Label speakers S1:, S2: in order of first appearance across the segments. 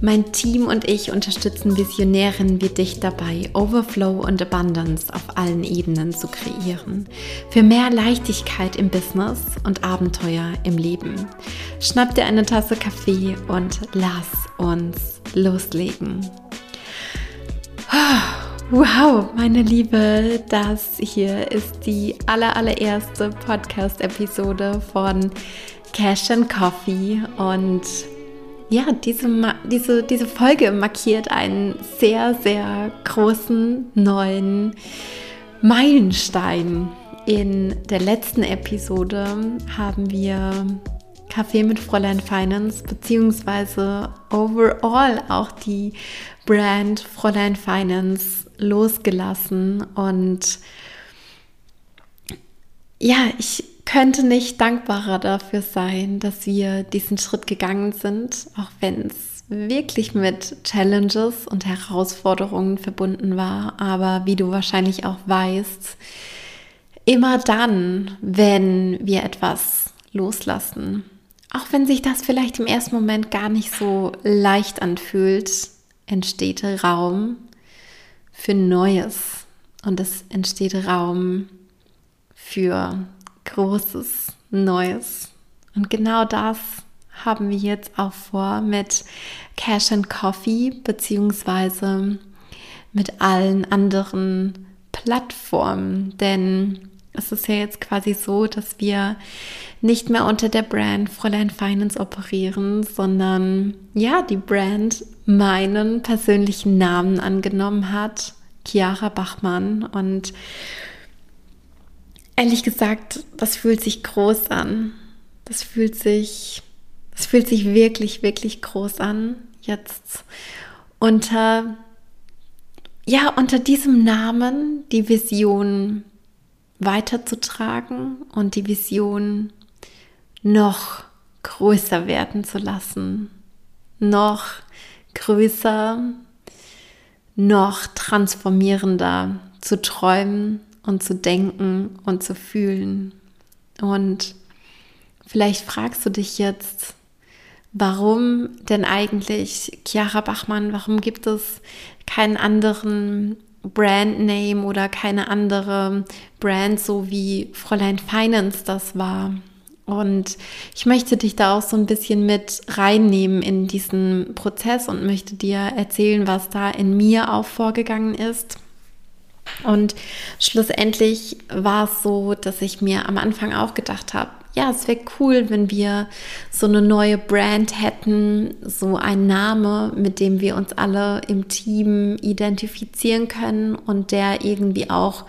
S1: Mein Team und ich unterstützen Visionären wie dich dabei, Overflow und Abundance auf allen Ebenen zu kreieren. Für mehr Leichtigkeit im Business und Abenteuer im Leben. Schnapp dir eine Tasse Kaffee und lass uns loslegen. Wow, meine Liebe, das hier ist die aller, allererste Podcast-Episode von Cash and Coffee und ja, diese, diese, diese Folge markiert einen sehr, sehr großen neuen Meilenstein. In der letzten Episode haben wir Kaffee mit Fräulein Finance beziehungsweise overall auch die Brand Fräulein Finance losgelassen und ja, ich könnte nicht dankbarer dafür sein, dass wir diesen Schritt gegangen sind, auch wenn es wirklich mit Challenges und Herausforderungen verbunden war. Aber wie du wahrscheinlich auch weißt, immer dann, wenn wir etwas loslassen, auch wenn sich das vielleicht im ersten Moment gar nicht so leicht anfühlt, entsteht Raum für Neues und es entsteht Raum für Großes, Neues. Und genau das haben wir jetzt auch vor mit Cash and Coffee beziehungsweise mit allen anderen Plattformen. Denn es ist ja jetzt quasi so, dass wir nicht mehr unter der Brand Fräulein Finance operieren, sondern ja, die Brand meinen persönlichen Namen angenommen hat, Chiara Bachmann. Und ehrlich gesagt, das fühlt sich groß an. Das fühlt sich, das fühlt sich wirklich, wirklich groß an. Jetzt unter, ja, unter diesem Namen die Vision weiterzutragen und die Vision noch größer werden zu lassen, noch größer, noch transformierender zu träumen und zu denken und zu fühlen. Und vielleicht fragst du dich jetzt, warum denn eigentlich Chiara Bachmann, warum gibt es keinen anderen Brandname oder keine andere Brand, so wie Fräulein Finance das war? Und ich möchte dich da auch so ein bisschen mit reinnehmen in diesen Prozess und möchte dir erzählen, was da in mir auch vorgegangen ist. Und schlussendlich war es so, dass ich mir am Anfang auch gedacht habe, ja, es wäre cool, wenn wir so eine neue Brand hätten, so ein Name, mit dem wir uns alle im Team identifizieren können und der irgendwie auch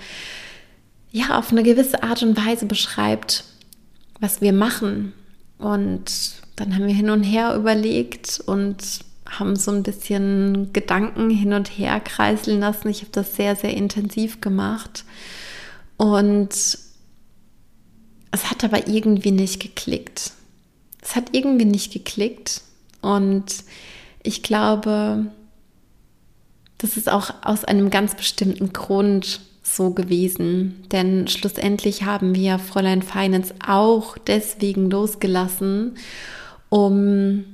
S1: ja auf eine gewisse Art und Weise beschreibt, was wir machen. Und dann haben wir hin und her überlegt und haben so ein bisschen Gedanken hin und her kreiseln lassen. Ich habe das sehr, sehr intensiv gemacht. Und es hat aber irgendwie nicht geklickt. Es hat irgendwie nicht geklickt. Und ich glaube, das ist auch aus einem ganz bestimmten Grund so gewesen. Denn schlussendlich haben wir Fräulein Finance auch deswegen losgelassen, um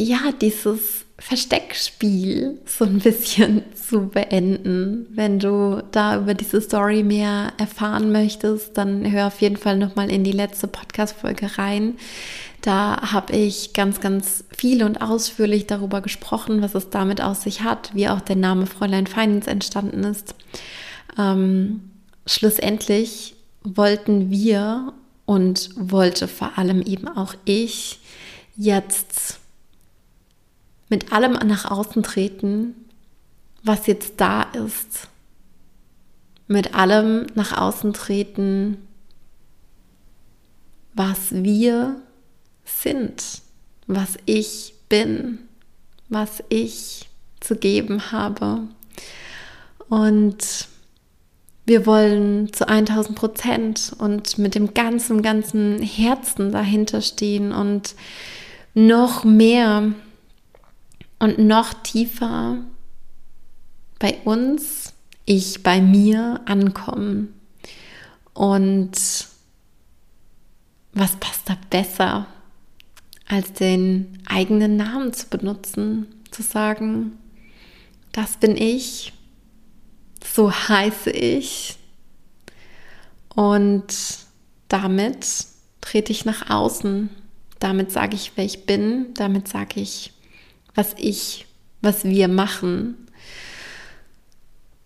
S1: ja, dieses Versteckspiel so ein bisschen zu beenden. Wenn du da über diese Story mehr erfahren möchtest, dann hör auf jeden Fall nochmal in die letzte Podcast-Folge rein. Da habe ich ganz, ganz viel und ausführlich darüber gesprochen, was es damit aus sich hat, wie auch der Name Fräulein Finance entstanden ist. Ähm, schlussendlich wollten wir und wollte vor allem eben auch ich jetzt mit allem nach außen treten, was jetzt da ist. Mit allem nach außen treten, was wir sind, was ich bin, was ich zu geben habe. Und wir wollen zu 1000 Prozent und mit dem ganzen, ganzen Herzen dahinter stehen und noch mehr und noch tiefer bei uns, ich bei mir ankommen. Und was passt da besser, als den eigenen Namen zu benutzen, zu sagen, das bin ich, so heiße ich. Und damit trete ich nach außen. Damit sage ich, wer ich bin. Damit sage ich, was ich, was wir machen.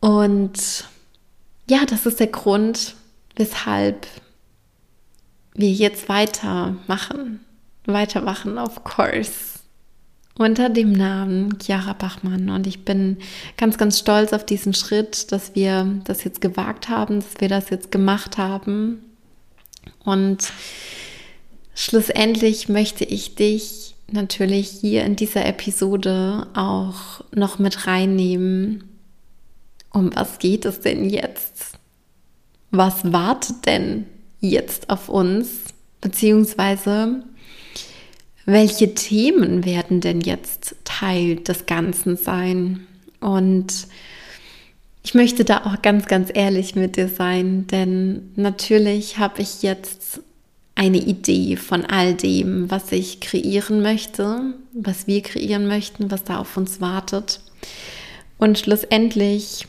S1: Und ja, das ist der Grund, weshalb wir jetzt weitermachen. Weitermachen, of course unter dem Namen Chiara Bachmann. Und ich bin ganz, ganz stolz auf diesen Schritt, dass wir das jetzt gewagt haben, dass wir das jetzt gemacht haben. Und schlussendlich möchte ich dich natürlich hier in dieser Episode auch noch mit reinnehmen. Um was geht es denn jetzt? Was wartet denn jetzt auf uns? Beziehungsweise welche Themen werden denn jetzt Teil des Ganzen sein? Und ich möchte da auch ganz, ganz ehrlich mit dir sein, denn natürlich habe ich jetzt eine Idee von all dem, was ich kreieren möchte, was wir kreieren möchten, was da auf uns wartet. Und schlussendlich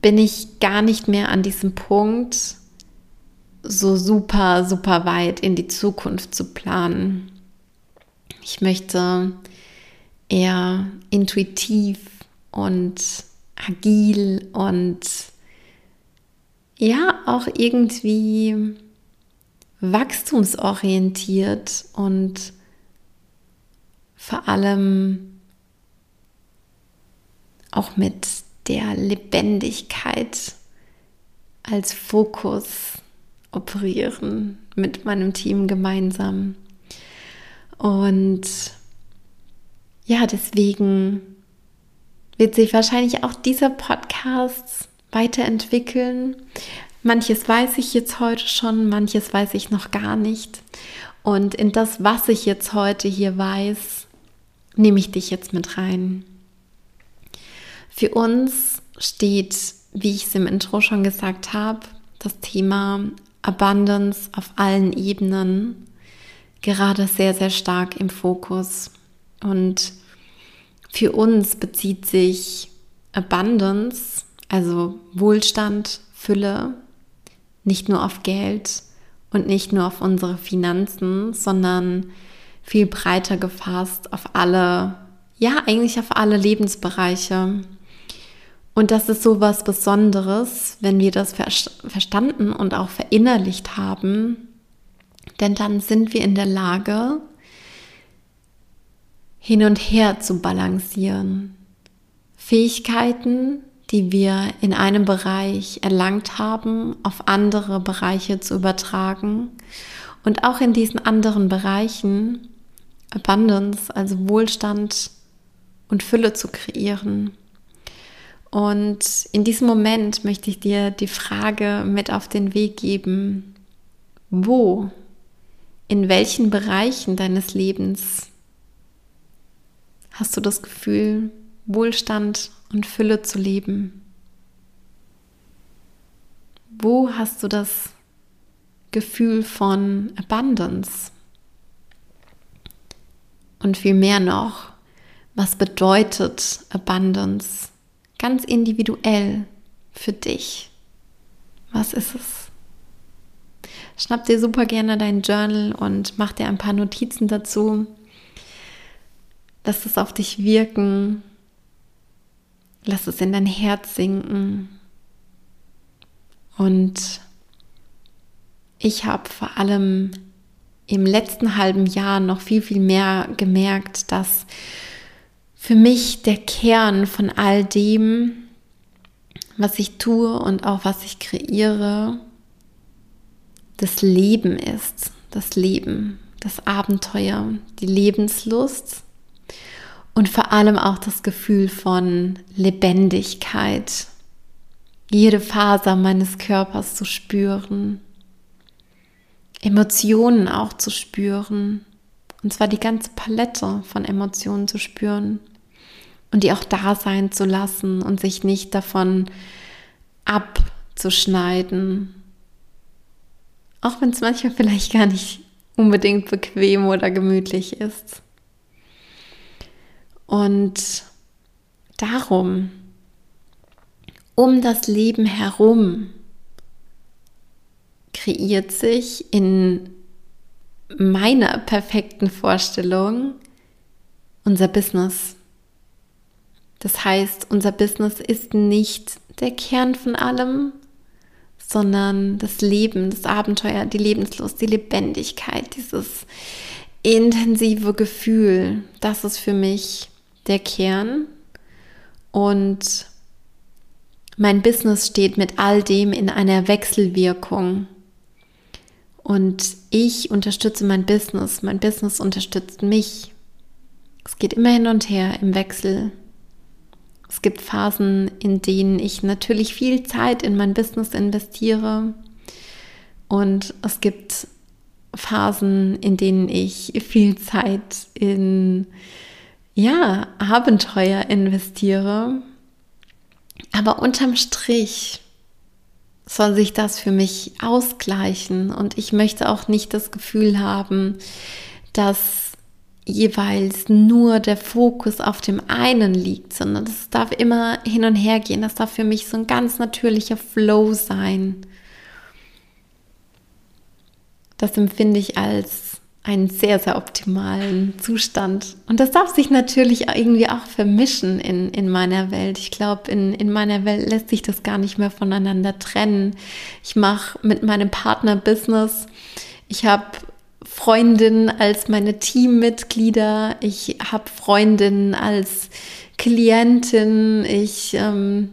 S1: bin ich gar nicht mehr an diesem Punkt, so super, super weit in die Zukunft zu planen. Ich möchte eher intuitiv und agil und ja, auch irgendwie wachstumsorientiert und vor allem auch mit der Lebendigkeit als Fokus operieren mit meinem Team gemeinsam. Und ja, deswegen wird sich wahrscheinlich auch dieser Podcast weiterentwickeln. Manches weiß ich jetzt heute schon, manches weiß ich noch gar nicht. Und in das, was ich jetzt heute hier weiß, nehme ich dich jetzt mit rein. Für uns steht, wie ich es im Intro schon gesagt habe, das Thema Abundance auf allen Ebenen gerade sehr, sehr stark im Fokus. Und für uns bezieht sich Abundance, also Wohlstand, Fülle, nicht nur auf Geld und nicht nur auf unsere Finanzen, sondern viel breiter gefasst auf alle, ja, eigentlich auf alle Lebensbereiche. Und das ist so was Besonderes, wenn wir das verstanden und auch verinnerlicht haben, denn dann sind wir in der Lage, hin und her zu balancieren. Fähigkeiten, die wir in einem Bereich erlangt haben, auf andere Bereiche zu übertragen und auch in diesen anderen Bereichen Abundance, also Wohlstand und Fülle zu kreieren. Und in diesem Moment möchte ich dir die Frage mit auf den Weg geben, wo, in welchen Bereichen deines Lebens hast du das Gefühl, Wohlstand und Fülle zu leben? Wo hast du das Gefühl von Abundance? Und viel mehr noch, was bedeutet Abundance ganz individuell für dich. Was ist es? Schnapp dir super gerne dein Journal und mach dir ein paar Notizen dazu. Lass es auf dich wirken. Lass es in dein Herz sinken. Und ich habe vor allem im letzten halben Jahr noch viel, viel mehr gemerkt, dass für mich der Kern von all dem, was ich tue und auch was ich kreiere, das Leben ist. Das Leben, das Abenteuer, die Lebenslust und vor allem auch das Gefühl von Lebendigkeit. jede Faser meines Körpers zu spüren, Emotionen auch zu spüren, und zwar die ganze Palette von Emotionen zu spüren und die auch da sein zu lassen und sich nicht davon abzuschneiden. Auch wenn es manchmal vielleicht gar nicht unbedingt bequem oder gemütlich ist. Und darum, um das Leben herum, kreiert sich in meiner perfekten Vorstellung unser Business. Das heißt, unser Business ist nicht der Kern von allem, sondern das Leben, das Abenteuer, die Lebenslust, die Lebendigkeit, dieses intensive Gefühl, das ist für mich der Kern. Und mein Business steht mit all dem in einer Wechselwirkung. Und ich unterstütze mein Business, mein Business unterstützt mich. Es geht immer hin und her im Wechsel. Es gibt Phasen, in denen ich natürlich viel Zeit in mein Business investiere. Und es gibt Phasen, in denen ich viel Zeit in ja, Abenteuer investiere. Aber unterm Strich soll sich das für mich ausgleichen und ich möchte auch nicht das Gefühl haben, dass jeweils nur der Fokus auf dem einen liegt, sondern es darf immer hin und her gehen. Das darf für mich so ein ganz natürlicher Flow sein. Das empfinde ich als einen sehr, sehr optimalen Zustand. Und das darf sich natürlich irgendwie auch vermischen in, in meiner Welt. Ich glaube, in, in meiner Welt lässt sich das gar nicht mehr voneinander trennen. Ich mache mit meinem Partner Business. Ich habe Freundinnen als meine Teammitglieder. Ich habe Freundinnen als Klientin. Ich, ähm,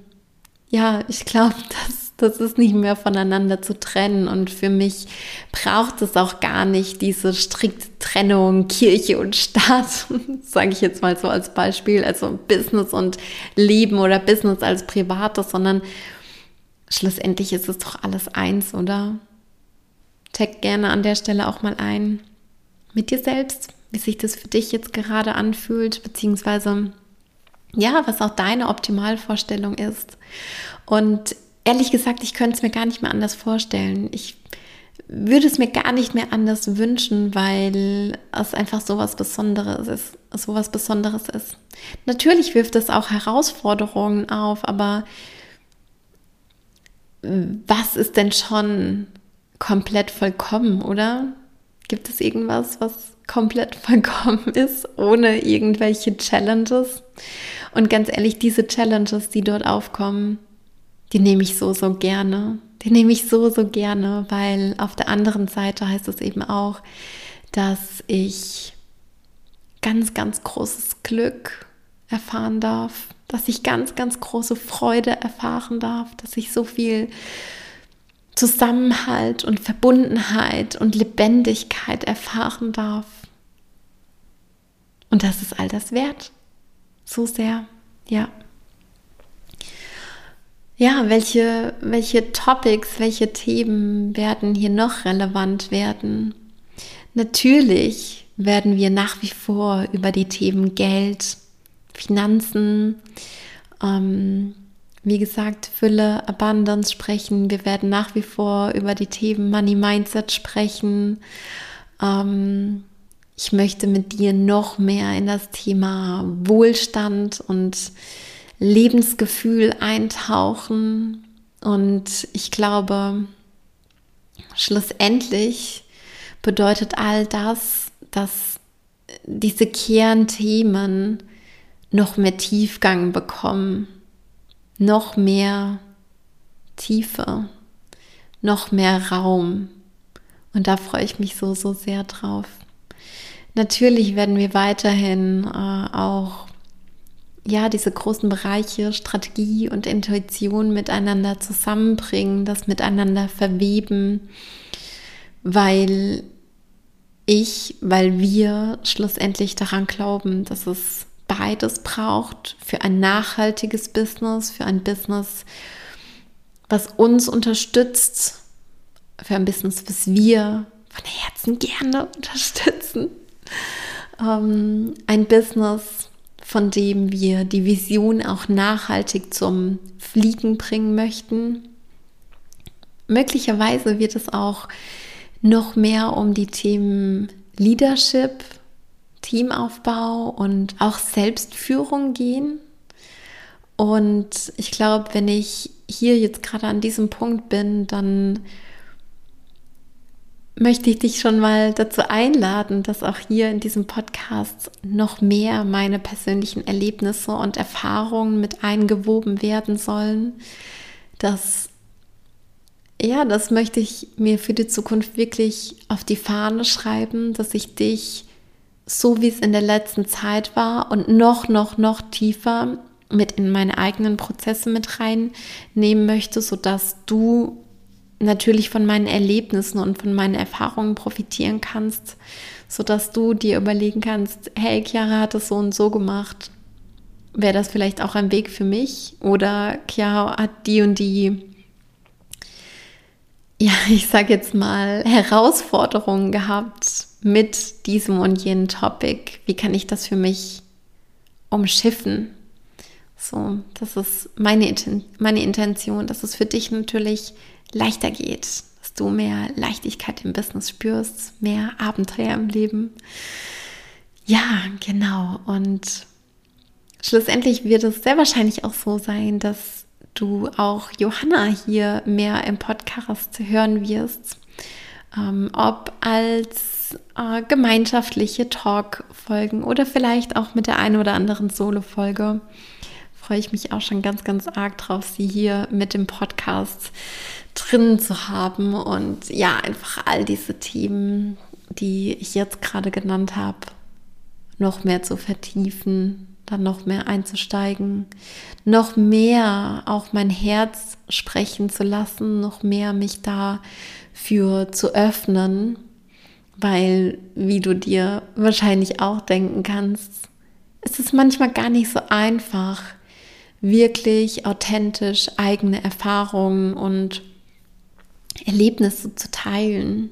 S1: ja, ich glaube, dass das ist nicht mehr voneinander zu trennen. Und für mich braucht es auch gar nicht diese strikte Trennung Kirche und Staat, sage ich jetzt mal so als Beispiel, also Business und Leben oder Business als Privates, sondern schlussendlich ist es doch alles eins, oder? Tag gerne an der Stelle auch mal ein mit dir selbst, wie sich das für dich jetzt gerade anfühlt, beziehungsweise ja, was auch deine Optimalvorstellung ist. Und ehrlich gesagt, ich könnte es mir gar nicht mehr anders vorstellen. Ich würde es mir gar nicht mehr anders wünschen, weil es einfach so was Besonderes ist, so was Besonderes ist. Natürlich wirft es auch Herausforderungen auf, aber was ist denn schon komplett vollkommen, oder? Gibt es irgendwas, was komplett vollkommen ist, ohne irgendwelche Challenges? Und ganz ehrlich, diese Challenges, die dort aufkommen, die nehme ich so, so gerne. Die nehme ich so, so gerne, weil auf der anderen Seite heißt es eben auch, dass ich ganz, ganz großes Glück erfahren darf, dass ich ganz, ganz große Freude erfahren darf, dass ich so viel Zusammenhalt und Verbundenheit und Lebendigkeit erfahren darf. Und das ist all das wert. So sehr, ja ja, welche, welche Topics, welche Themen werden hier noch relevant werden? Natürlich werden wir nach wie vor über die Themen Geld, Finanzen, ähm, wie gesagt, Fülle, Abundance sprechen. Wir werden nach wie vor über die Themen Money Mindset sprechen. Ähm, ich möchte mit dir noch mehr in das Thema Wohlstand und Lebensgefühl eintauchen. Und ich glaube, schlussendlich bedeutet all das, dass diese Kernthemen noch mehr Tiefgang bekommen, noch mehr Tiefe, noch mehr Raum. Und da freue ich mich so, so sehr drauf. Natürlich werden wir weiterhin äh, auch ja, diese großen Bereiche Strategie und Intuition miteinander zusammenbringen, das miteinander verweben, weil ich, weil wir schlussendlich daran glauben, dass es beides braucht für ein nachhaltiges Business, für ein Business, was uns unterstützt für ein Business, was wir von Herzen gerne unterstützen. Ähm, ein Business, von dem wir die Vision auch nachhaltig zum Fliegen bringen möchten. Möglicherweise wird es auch noch mehr um die Themen Leadership, Teamaufbau und auch Selbstführung gehen. Und ich glaube, wenn ich hier jetzt gerade an diesem Punkt bin, dann möchte ich dich schon mal dazu einladen, dass auch hier in diesem Podcast noch mehr meine persönlichen Erlebnisse und Erfahrungen mit eingewoben werden sollen. Das, ja, das möchte ich mir für die Zukunft wirklich auf die Fahne schreiben, dass ich dich so wie es in der letzten Zeit war und noch, noch, noch tiefer mit in meine eigenen Prozesse mit reinnehmen möchte, sodass du natürlich von meinen Erlebnissen und von meinen Erfahrungen profitieren kannst, sodass du dir überlegen kannst, hey, Chiara hat es so und so gemacht. Wäre das vielleicht auch ein Weg für mich? Oder Chiara hat die und die, ja, ich sage jetzt mal, Herausforderungen gehabt mit diesem und jenem Topic. Wie kann ich das für mich umschiffen? So, das ist meine, meine Intention, dass es für dich natürlich leichter geht, du mehr Leichtigkeit im Business spürst, mehr Abenteuer im Leben. Ja, genau. Und schlussendlich wird es sehr wahrscheinlich auch so sein, dass du auch Johanna hier mehr im Podcast hören wirst. Ähm, ob als äh, gemeinschaftliche Talk-Folgen oder vielleicht auch mit der einen oder anderen Solo-Folge. Freue ich mich auch schon ganz, ganz arg drauf, sie hier mit dem Podcast drin zu haben und ja, einfach all diese Themen, die ich jetzt gerade genannt habe, noch mehr zu vertiefen, dann noch mehr einzusteigen, noch mehr auch mein Herz sprechen zu lassen, noch mehr mich dafür zu öffnen, weil, wie du dir wahrscheinlich auch denken kannst, es ist manchmal gar nicht so einfach, wirklich authentisch eigene Erfahrungen und Erlebnisse zu teilen.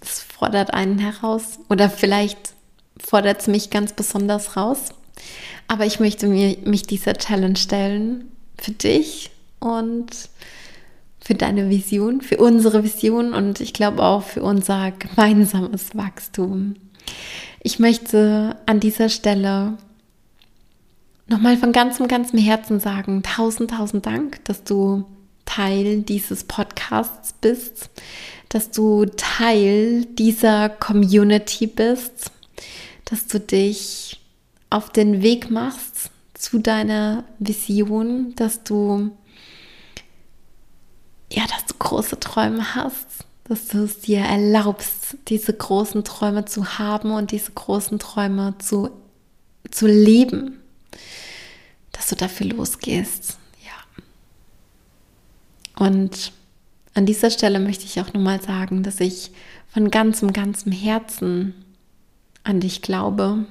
S1: Das fordert einen heraus oder vielleicht fordert es mich ganz besonders raus. Aber ich möchte mir, mich dieser Challenge stellen für dich und für deine Vision, für unsere Vision und ich glaube auch für unser gemeinsames Wachstum. Ich möchte an dieser Stelle nochmal von ganzem, ganzem Herzen sagen, tausend, tausend Dank, dass du Teil dieses Podcasts bist, dass du Teil dieser Community bist, dass du dich auf den Weg machst zu deiner Vision, dass du ja, dass du große Träume hast, dass du es dir erlaubst, diese großen Träume zu haben und diese großen Träume zu, zu leben, dass du dafür losgehst. Und an dieser Stelle möchte ich auch nochmal sagen, dass ich von ganzem, ganzem Herzen an dich glaube,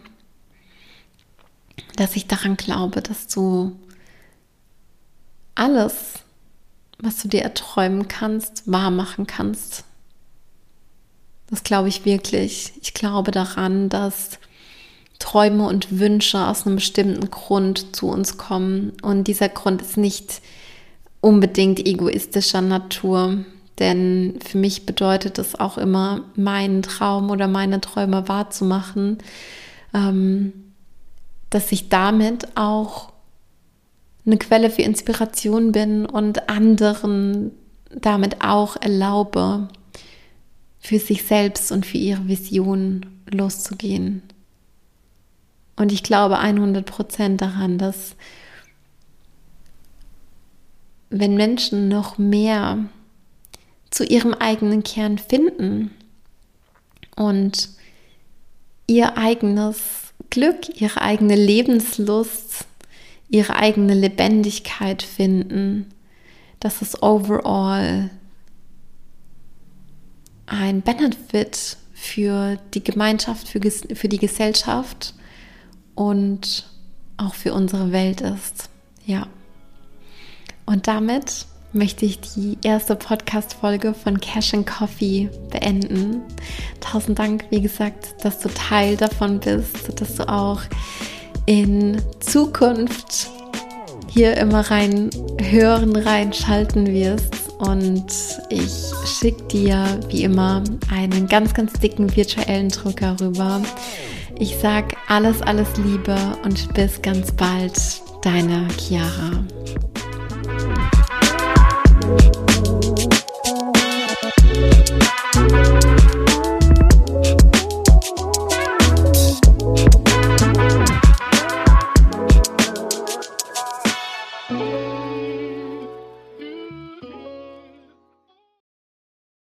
S1: dass ich daran glaube, dass du alles, was du dir erträumen kannst, wahr machen kannst. Das glaube ich wirklich. Ich glaube daran, dass Träume und Wünsche aus einem bestimmten Grund zu uns kommen. Und dieser Grund ist nicht unbedingt egoistischer Natur. Denn für mich bedeutet es auch immer, meinen Traum oder meine Träume wahrzumachen, ähm, dass ich damit auch eine Quelle für Inspiration bin und anderen damit auch erlaube, für sich selbst und für ihre Vision loszugehen. Und ich glaube 100 Prozent daran, dass wenn Menschen noch mehr zu ihrem eigenen Kern finden und ihr eigenes Glück, ihre eigene Lebenslust, ihre eigene Lebendigkeit finden, dass es overall ein Benefit für die Gemeinschaft, für, für die Gesellschaft und auch für unsere Welt ist. Ja. Und damit möchte ich die erste Podcast-Folge von Cash and Coffee beenden. Tausend Dank, wie gesagt, dass du Teil davon bist, dass du auch in Zukunft hier immer rein hören, reinschalten wirst. Und ich schicke dir wie immer einen ganz, ganz dicken virtuellen Drucker rüber. Ich sag alles, alles Liebe und bis ganz bald, deine Chiara.